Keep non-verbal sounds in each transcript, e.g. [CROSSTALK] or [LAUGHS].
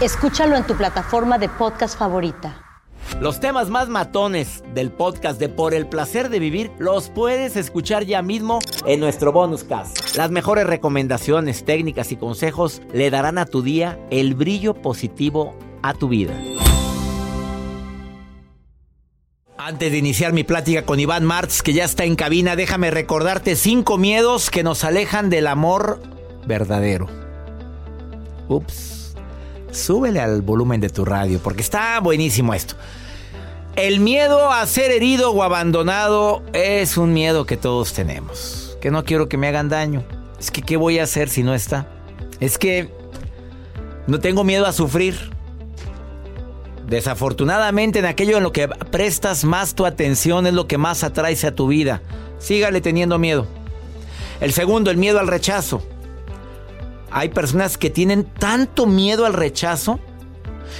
Escúchalo en tu plataforma de podcast favorita. Los temas más matones del podcast de Por el placer de vivir los puedes escuchar ya mismo en nuestro bonus cast. Las mejores recomendaciones, técnicas y consejos le darán a tu día el brillo positivo a tu vida. Antes de iniciar mi plática con Iván Martz, que ya está en cabina, déjame recordarte cinco miedos que nos alejan del amor verdadero. Ups. Súbele al volumen de tu radio, porque está buenísimo esto. El miedo a ser herido o abandonado es un miedo que todos tenemos. Que no quiero que me hagan daño. Es que, ¿qué voy a hacer si no está? Es que no tengo miedo a sufrir. Desafortunadamente, en aquello en lo que prestas más tu atención es lo que más atrae a tu vida. Sígale teniendo miedo. El segundo, el miedo al rechazo. Hay personas que tienen tanto miedo al rechazo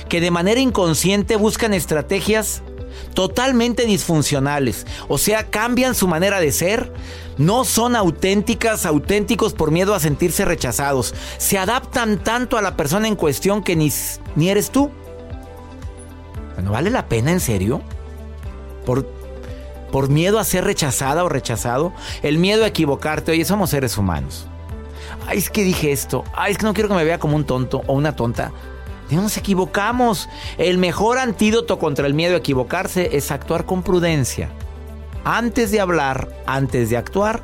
que de manera inconsciente buscan estrategias totalmente disfuncionales. O sea, cambian su manera de ser. No son auténticas, auténticos por miedo a sentirse rechazados. Se adaptan tanto a la persona en cuestión que ni, ni eres tú. Bueno, ¿vale la pena en serio? Por, por miedo a ser rechazada o rechazado. El miedo a equivocarte. Oye, somos seres humanos. Ay, es que dije esto. Ay, es que no quiero que me vea como un tonto o una tonta. No nos equivocamos. El mejor antídoto contra el miedo a equivocarse es actuar con prudencia. Antes de hablar, antes de actuar,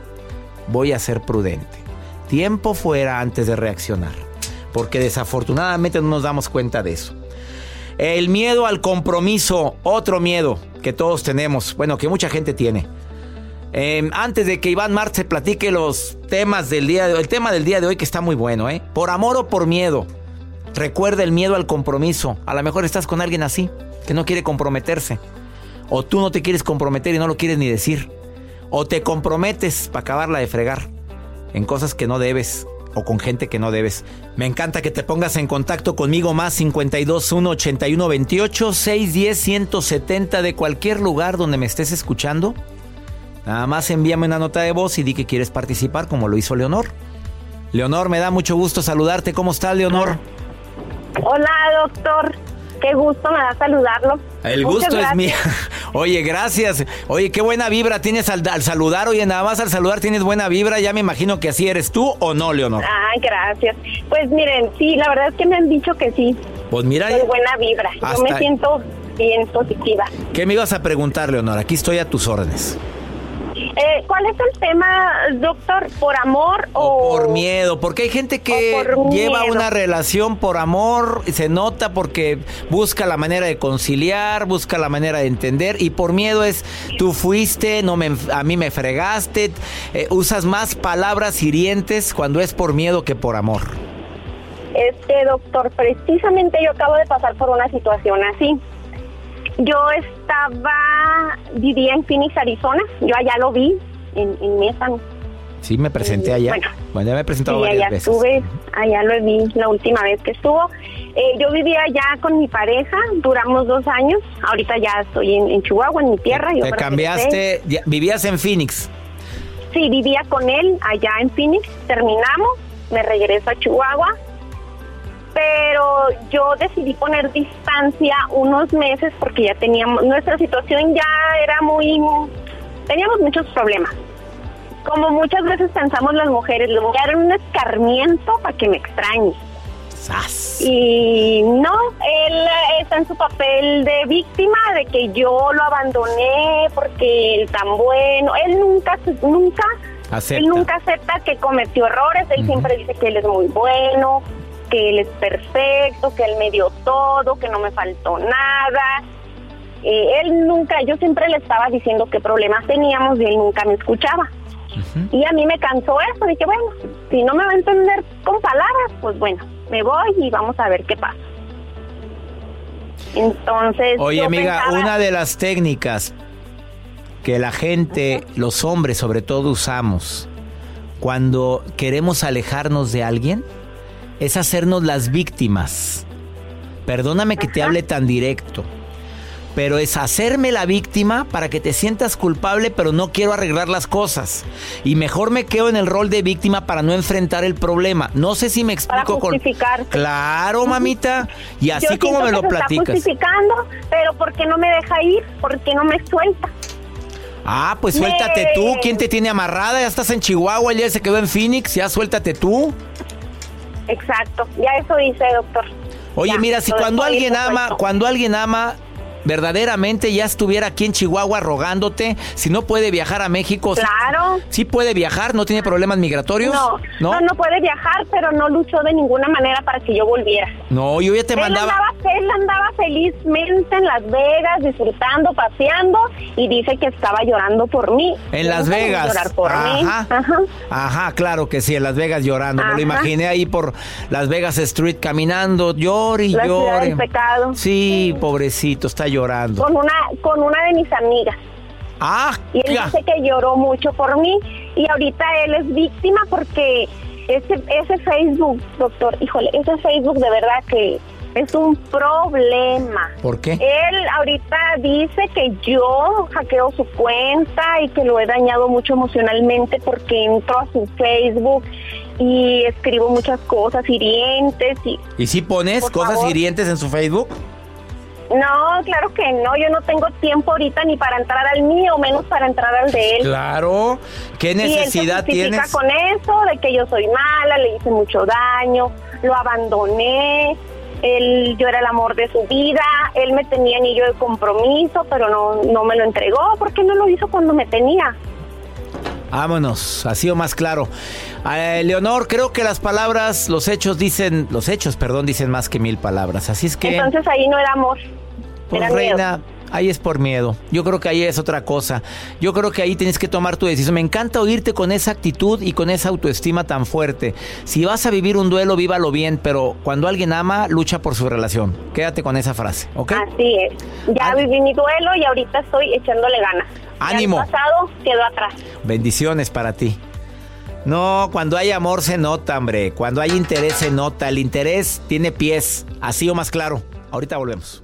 voy a ser prudente. Tiempo fuera antes de reaccionar. Porque desafortunadamente no nos damos cuenta de eso. El miedo al compromiso, otro miedo que todos tenemos, bueno, que mucha gente tiene. Eh, antes de que Iván Marx se platique los temas del día de hoy, el tema del día de hoy que está muy bueno, ¿eh? Por amor o por miedo. Recuerda el miedo al compromiso. A lo mejor estás con alguien así, que no quiere comprometerse. O tú no te quieres comprometer y no lo quieres ni decir. O te comprometes para acabarla de fregar en cosas que no debes o con gente que no debes. Me encanta que te pongas en contacto conmigo más 521 81 28 610 170 de cualquier lugar donde me estés escuchando. Nada más envíame una nota de voz y di que quieres participar como lo hizo Leonor. Leonor, me da mucho gusto saludarte. ¿Cómo estás, Leonor? Hola, doctor. Qué gusto me da saludarlo. El Muchas gusto es mío. [LAUGHS] Oye, gracias. Oye, qué buena vibra tienes al, al saludar. Oye, nada más al saludar tienes buena vibra. Ya me imagino que así eres tú o no, Leonor. Ay, gracias. Pues miren, sí, la verdad es que me han dicho que sí. Pues mira, Soy buena vibra. Yo me siento bien positiva. ¿qué me ibas a preguntar, Leonor? Aquí estoy a tus órdenes. Eh, ¿Cuál es el tema, doctor? ¿Por amor o...? Por miedo, porque hay gente que lleva miedo. una relación por amor, y se nota porque busca la manera de conciliar, busca la manera de entender, y por miedo es tú fuiste, no me, a mí me fregaste, eh, usas más palabras hirientes cuando es por miedo que por amor. Este, doctor, precisamente yo acabo de pasar por una situación así. Yo estaba, vivía en Phoenix, Arizona. Yo allá lo vi, en, en Mesa. Sí, me presenté allá. Bueno. Bueno, ya me he presentado Sí, varias allá veces. estuve, allá lo vi la última vez que estuvo. Eh, yo vivía ya con mi pareja, duramos dos años. Ahorita ya estoy en, en Chihuahua, en mi tierra. yo Te regresé. cambiaste, ya- vivías en Phoenix. Sí, vivía con él allá en Phoenix. Terminamos, me regreso a Chihuahua. Pero yo decidí poner distancia unos meses porque ya teníamos, nuestra situación ya era muy, teníamos muchos problemas. Como muchas veces pensamos las mujeres, le voy a dar un escarmiento para que me extrañe. ¡Sas! Y no, él está en su papel de víctima, de que yo lo abandoné porque él tan bueno. Él nunca, nunca, Acepta. él nunca acepta que cometió errores. Él siempre dice que él es muy bueno, que él es perfecto, que él me dio todo, que no me faltó nada. Eh, él nunca, yo siempre le estaba diciendo qué problemas teníamos y él nunca me escuchaba. Y a mí me cansó eso, dije, bueno, si no me va a entender con palabras, pues bueno, me voy y vamos a ver qué pasa. Entonces... Oye, amiga, pensaba- una de las técnicas que la gente, los hombres sobre todo, usamos cuando queremos alejarnos de alguien es hacernos las víctimas. Perdóname que te hable tan directo, pero es hacerme la víctima para que te sientas culpable, pero no quiero arreglar las cosas. Y mejor me quedo en el rol de víctima para no enfrentar el problema. No sé si me Para explico con... justificarte. Claro, mamita. Y Yo así como me lo se está platicas. justificando, pero ¿por qué no me deja ir? ¿Por qué no me suelta? Ah, pues suéltate Me- tú. ¿Quién te tiene amarrada? Ya estás en Chihuahua, ya se quedó en Phoenix. Ya suéltate tú. Exacto, ya eso dice, doctor. Oye, Ya, mira, si cuando alguien ama, cuando alguien ama, verdaderamente ya estuviera aquí en Chihuahua rogándote, si no puede viajar a México, sí- Claro. sí puede viajar, no tiene problemas migratorios. No, no, no puede viajar, pero no luchó de ninguna manera para que yo volviera. No, yo ya te él, mandaba. andaba, él andaba felizmente en Las Vegas, disfrutando, paseando, y dice que estaba llorando por mí. En Las Vegas. Llorar por mí. Ajá. Ajá. Ajá, claro que sí, en Las Vegas llorando. Me lo Ajá. imaginé ahí por Las Vegas Street caminando, llore y La ciudad llore. del pecado. Sí, pobrecito, está llorando. Con una, con una de mis amigas. Ah, Y él ya. dice que lloró mucho por mí. Y ahorita él es víctima porque ese, ese Facebook, doctor, híjole, ese Facebook de verdad que es un problema. ¿Por qué? Él ahorita dice que yo hackeo su cuenta y que lo he dañado mucho emocionalmente porque entro a su Facebook y escribo muchas cosas hirientes y ¿Y si pones cosas favor. hirientes en su Facebook? No, claro que no, yo no tengo tiempo ahorita ni para entrar al mío, menos para entrar al de él. Claro. ¿Qué Y él se necesidad justifica tienes? con eso, de que yo soy mala, le hice mucho daño, lo abandoné, él, yo era el amor de su vida, él me tenía anillo de compromiso, pero no, no me lo entregó, ¿por qué no lo hizo cuando me tenía? Vámonos, ha sido más claro. Eh, Leonor, creo que las palabras, los hechos dicen, los hechos, perdón, dicen más que mil palabras. Así es que, Entonces ahí no era amor, pues, era miedo. reina, ahí es por miedo. Yo creo que ahí es otra cosa. Yo creo que ahí tienes que tomar tu decisión. Me encanta oírte con esa actitud y con esa autoestima tan fuerte. Si vas a vivir un duelo, vívalo bien, pero cuando alguien ama, lucha por su relación. Quédate con esa frase, ¿ok? Así es. Ya viví mi duelo y ahorita estoy echándole ganas. Ya el Ánimo. pasado quedó atrás. Bendiciones para ti. No, cuando hay amor se nota, hombre. Cuando hay interés se nota. El interés tiene pies. Así o más claro. Ahorita volvemos.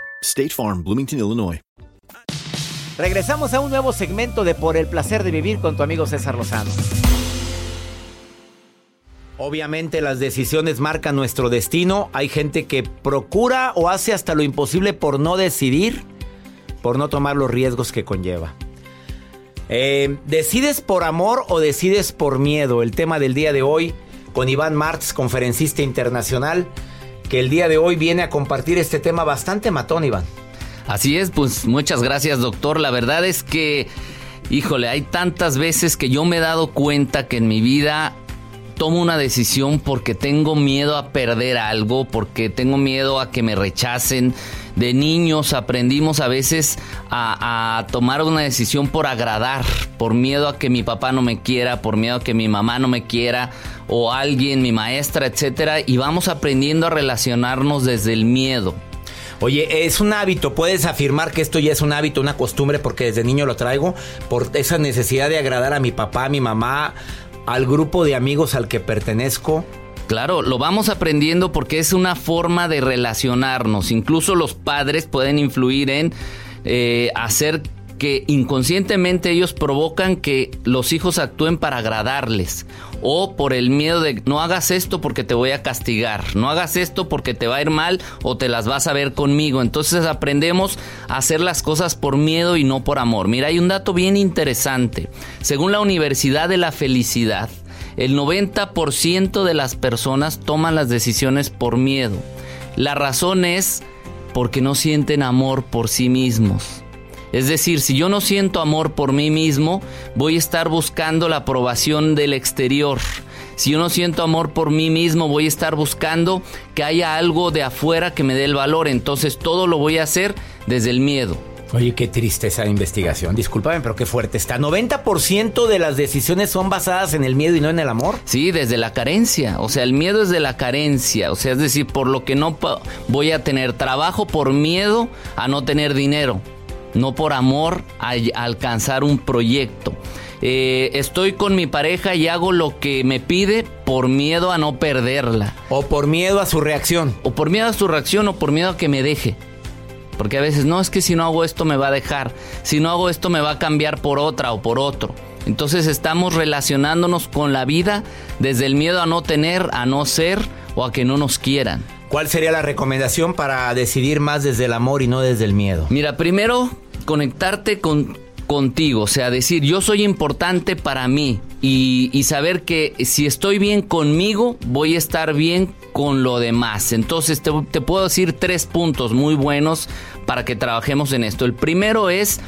State Farm, Bloomington, Illinois. Regresamos a un nuevo segmento de Por el placer de vivir con tu amigo César Lozano. Obviamente las decisiones marcan nuestro destino. Hay gente que procura o hace hasta lo imposible por no decidir, por no tomar los riesgos que conlleva. Eh, ¿Decides por amor o decides por miedo? El tema del día de hoy con Iván Martz, conferencista internacional, que el día de hoy viene a compartir este tema bastante matón, Iván. Así es, pues muchas gracias doctor. La verdad es que, híjole, hay tantas veces que yo me he dado cuenta que en mi vida tomo una decisión porque tengo miedo a perder algo, porque tengo miedo a que me rechacen. De niños aprendimos a veces a, tomar una decisión por agradar, por miedo a que mi papá no me quiera, por miedo a que mi mamá no me quiera, o alguien, mi maestra, etcétera, y vamos aprendiendo a relacionarnos desde el miedo. Oye, es un hábito, puedes afirmar que esto ya es un hábito, una costumbre, porque desde niño lo traigo, por esa necesidad de agradar a mi papá, a mi mamá, al grupo de amigos al que pertenezco? Claro, lo vamos aprendiendo porque es una forma de relacionarnos. Incluso los padres pueden influir en eh, hacer que inconscientemente ellos provocan que los hijos actúen para agradarles o por el miedo de no hagas esto porque te voy a castigar, no hagas esto porque te va a ir mal o te las vas a ver conmigo. Entonces aprendemos a hacer las cosas por miedo y no por amor. Mira, hay un dato bien interesante. Según la Universidad de la Felicidad, el 90% de las personas toman las decisiones por miedo. La razón es porque no sienten amor por sí mismos. Es decir, si yo no siento amor por mí mismo, voy a estar buscando la aprobación del exterior. Si yo no siento amor por mí mismo, voy a estar buscando que haya algo de afuera que me dé el valor. Entonces todo lo voy a hacer desde el miedo. Oye, qué triste esa investigación. Discúlpame, pero qué fuerte está. ¿90% de las decisiones son basadas en el miedo y no en el amor? Sí, desde la carencia. O sea, el miedo es de la carencia. O sea, es decir, por lo que no voy a tener trabajo por miedo a no tener dinero no por amor a, alcanzar un proyecto. Eh, estoy con mi pareja y hago lo que me pide por miedo a no perderla. O por miedo a su reacción. O por miedo a su reacción o por miedo a que me deje. Porque a veces no es que si no hago esto me va a dejar, si no hago esto me va a cambiar por otra o por otro. Entonces estamos relacionándonos con la vida desde el miedo a no tener, a no ser o a que no nos quieran. ¿Cuál sería la recomendación para decidir más desde el amor y no desde el miedo? Mira, primero conectarte con, contigo, o sea, decir yo soy importante para mí y, saber que si estoy bien conmigo, voy a estar bien con lo demás. Entonces te, puedo decir tres puntos muy buenos para que trabajemos en esto. El primero es...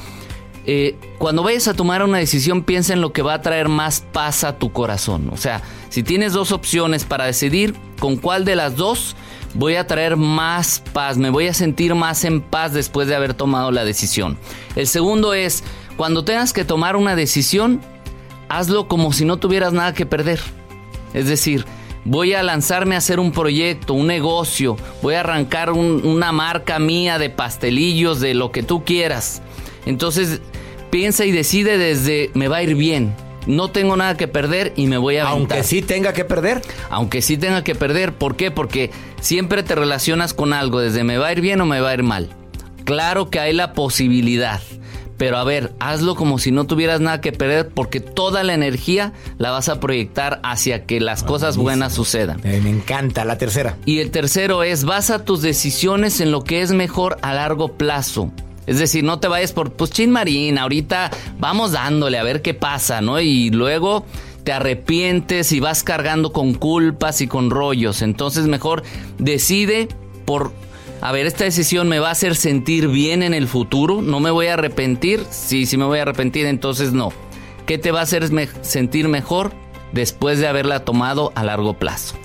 Eh, cuando vayas a tomar una decisión, piensa en lo que va a traer más paz a tu corazón. O sea, si tienes dos opciones para decidir con cuál de las dos voy a traer más paz, me voy a sentir más en paz después de haber tomado la decisión. El segundo es, cuando tengas que tomar una decisión, hazlo como si no tuvieras nada que perder. Es decir, voy a lanzarme a hacer un proyecto, un negocio, voy a arrancar una marca mía de pastelillos, de lo que tú quieras. Entonces, piensa y decide desde me va a ir bien no tengo nada que perder y me voy a aventar. Aunque sí tenga que perder. Aunque sí tenga que perder. ¿Por qué? Porque siempre te relacionas con algo, desde me va a ir bien o me va a ir mal. Claro que hay la posibilidad. Pero a ver, hazlo como si no tuvieras nada que perder porque toda la energía la vas a proyectar hacia que las cosas buenas sucedan. me encanta la tercera. Y el tercero es, basa tus decisiones en lo que es mejor a largo plazo. Es decir, no te vayas por, pues chin marín, ahorita vamos dándole a ver qué pasa, ¿no? Y luego te arrepientes y vas cargando con culpas y con rollos. Entonces mejor decide por, a ver, esta decisión me va a hacer sentir bien en el futuro, no me voy a arrepentir, sí, sí me voy a arrepentir, entonces no. ¿Qué te va a hacer sentir mejor después de haberla tomado a largo plazo?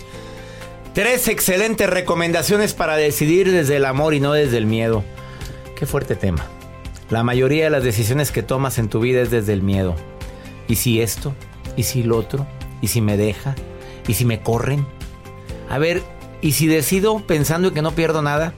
Tres excelentes recomendaciones para decidir desde el amor y no desde el miedo. Qué fuerte tema. La mayoría de las decisiones que tomas en tu vida es desde el miedo. ¿Y si esto? ¿Y si lo otro? ¿Y si me deja? ¿Y si me corren? A ver, ¿y si decido pensando que no pierdo nada?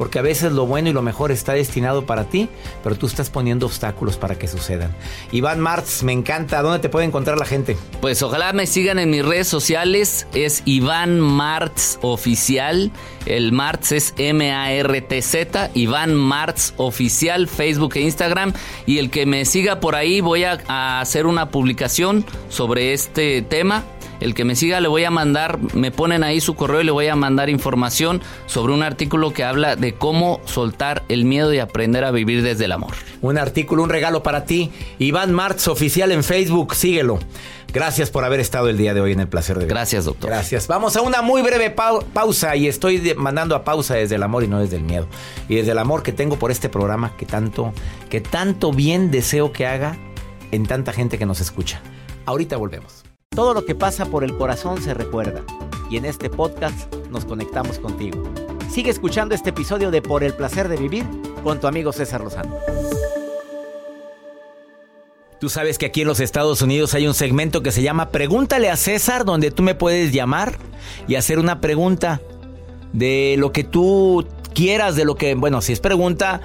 Porque a veces lo bueno y lo mejor está destinado para ti, pero tú estás poniendo obstáculos para que sucedan. Iván Martz, me encanta. ¿Dónde te puede encontrar la gente? Pues ojalá me sigan en mis redes sociales. Es Iván Martz Oficial. El Martz es M-A-R-T-Z. Iván Martz Oficial, Facebook e Instagram. Y el que me siga por ahí, voy a, a hacer una publicación sobre este tema El que me siga le voy a mandar, me ponen ahí su correo y le voy a mandar información sobre un artículo que habla de cómo soltar el miedo y aprender a vivir desde el amor. Un artículo, un regalo para ti. Iván Martz, oficial en Facebook, síguelo. Gracias por haber estado el día de hoy en el placer de vivir. Gracias, doctor. Gracias. Vamos a una muy breve pausa y estoy mandando a pausa desde el amor y no desde el miedo. Y desde el amor que tengo por este programa que tanto, que tanto bien deseo que haga en tanta gente que nos escucha. Ahorita volvemos. Todo lo que pasa por el corazón se recuerda. Y en este podcast nos conectamos contigo. Sigue escuchando este episodio de Por el placer de vivir con tu amigo César Lozano. Tú sabes que aquí en los Estados Unidos hay un segmento que se llama Pregúntale a César, donde tú me puedes llamar y hacer una pregunta de lo que tú quieras, de lo que, bueno, si es pregunta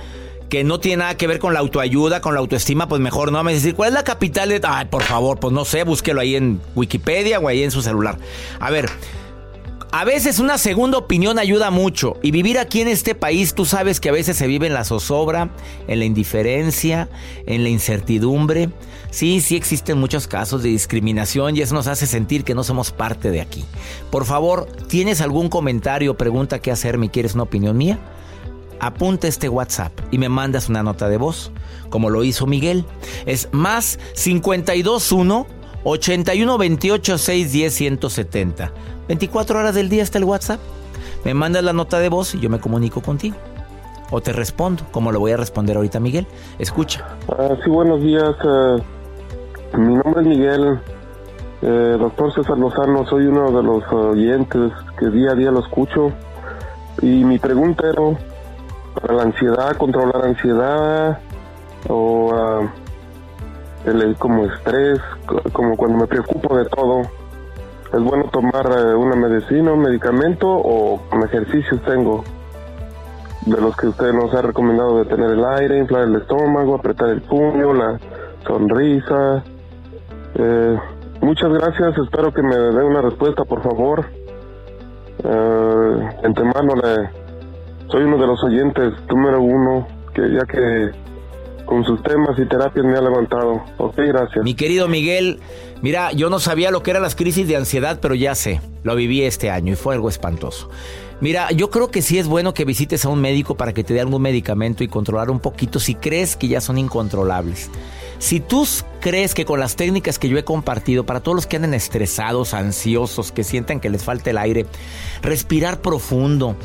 que no tiene nada que ver con la autoayuda, con la autoestima, pues mejor no me decir, ¿cuál es la capital de... Ay, por favor, pues no sé, búsquelo ahí en Wikipedia o ahí en su celular. A ver, a veces una segunda opinión ayuda mucho y vivir aquí en este país tú sabes que a veces se vive en la zozobra, en la indiferencia, en la incertidumbre. Sí, sí existen muchos casos de discriminación y eso nos hace sentir que no somos parte de aquí. Por favor, ¿tienes algún comentario o pregunta que hacerme quieres una opinión mía? Apunta este WhatsApp y me mandas una nota de voz, como lo hizo Miguel. Es más 521 81 28 610 170. 24 horas del día está el WhatsApp. Me mandas la nota de voz y yo me comunico contigo. O te respondo, como lo voy a responder ahorita Miguel. Escucha. Ah, sí, buenos días. Eh, mi nombre es Miguel. Eh, doctor César Lozano, soy uno de los oyentes que día a día lo escucho. Y mi pregunta era, para la ansiedad, controlar la ansiedad o uh, el, como estrés, como cuando me preocupo de todo ¿Es bueno tomar eh, una medicina, un medicamento o ejercicios tengo? De los que usted nos ha recomendado de tener el aire, inflar el estómago, apretar el puño, la sonrisa. Eh, muchas gracias, espero que me dé una respuesta, por favor. Eh, antemano, le, soy uno de los oyentes número uno, que ya que con sus temas y terapias me ha levantado. Ok, gracias. Mi querido Miguel, mira, yo no sabía lo que eran las crisis de ansiedad, pero ya sé, lo viví este año y fue algo espantoso. Mira, yo creo que sí es bueno que visites a un médico para que te dé algún medicamento y controlar un poquito si crees que ya son incontrolables. Si tú crees que con las técnicas que yo he compartido, para todos los que anden estresados, ansiosos, que sientan que les falta el aire, respirar profundo,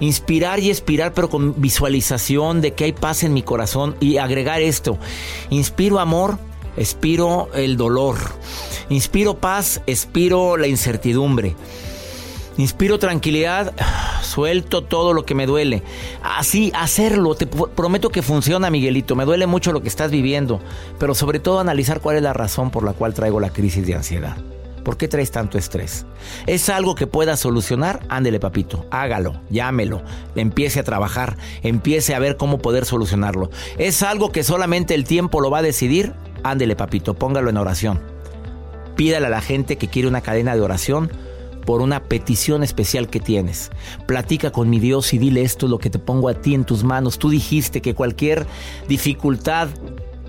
inspirar y expirar, pero con visualización de que hay paz en mi corazón y agregar esto, inspiro amor, expiro el dolor, inspiro paz, expiro la incertidumbre. Inspiro tranquilidad, [SIGHS] suelto todo lo que me duele. Así, hacerlo, te prometo que funciona, Miguelito. Me duele mucho lo que estás viviendo, pero sobre todo analizar cuál es la razón por la cual traigo la crisis de ansiedad. ¿Por qué traes tanto estrés? ¿Es algo que pueda solucionar? Ándele, papito, hágalo, llámelo, empiece a trabajar, empiece a ver cómo poder solucionarlo. ¿Es algo que solamente el tiempo lo va a decidir? Ándele, papito, póngalo en oración. Pídale a la gente que quiere una cadena de oración por una petición especial que tienes. Platica con mi Dios y dile esto es lo que te pongo a ti en tus manos. Tú dijiste que cualquier dificultad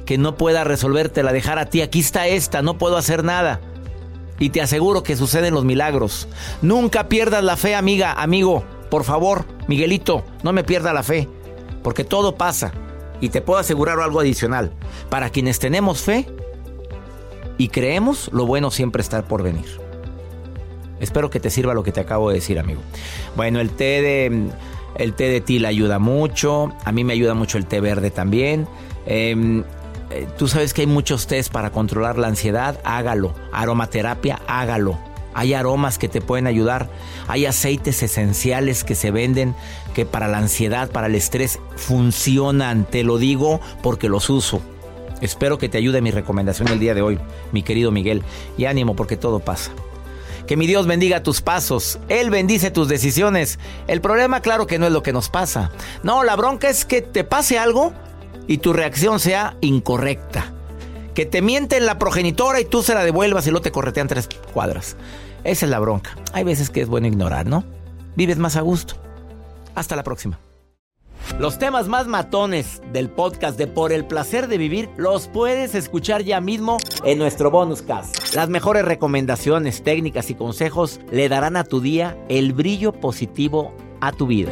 que no pueda resolverte la dejar a ti. Aquí está esta, no puedo hacer nada. Y te aseguro que suceden los milagros. Nunca pierdas la fe, amiga, amigo. Por favor, Miguelito, no me pierda la fe. Porque todo pasa. Y te puedo asegurar algo adicional. Para quienes tenemos fe y creemos, lo bueno siempre está por venir. Espero que te sirva lo que te acabo de decir, amigo. Bueno, el té de el té de tila ayuda mucho. A mí me ayuda mucho el té verde también. Em, eh, tú sabes que hay muchos tés para controlar la ansiedad. Hágalo. Aromaterapia, hágalo. Hay aromas que te pueden ayudar. Hay aceites esenciales que se venden que para la ansiedad, para el estrés, funcionan. Te lo digo porque los uso. Espero que te ayude mi recomendación el día de hoy, mi querido Miguel. Y ánimo porque todo pasa. Que mi Dios bendiga tus pasos. Él bendice tus decisiones. El problema, claro que no es lo que nos pasa. No, la bronca es que te pase algo y tu reacción sea incorrecta. Que te mienten la progenitora y tú se la devuelvas y luego te corretean tres cuadras. Esa es la bronca. Hay veces que es bueno ignorar, ¿no? Vives más a gusto. Hasta la próxima. Los temas más matones del podcast de Por el placer de vivir los puedes escuchar ya mismo en nuestro bonus cast. Las mejores recomendaciones, técnicas y consejos le darán a tu día el brillo positivo a tu vida.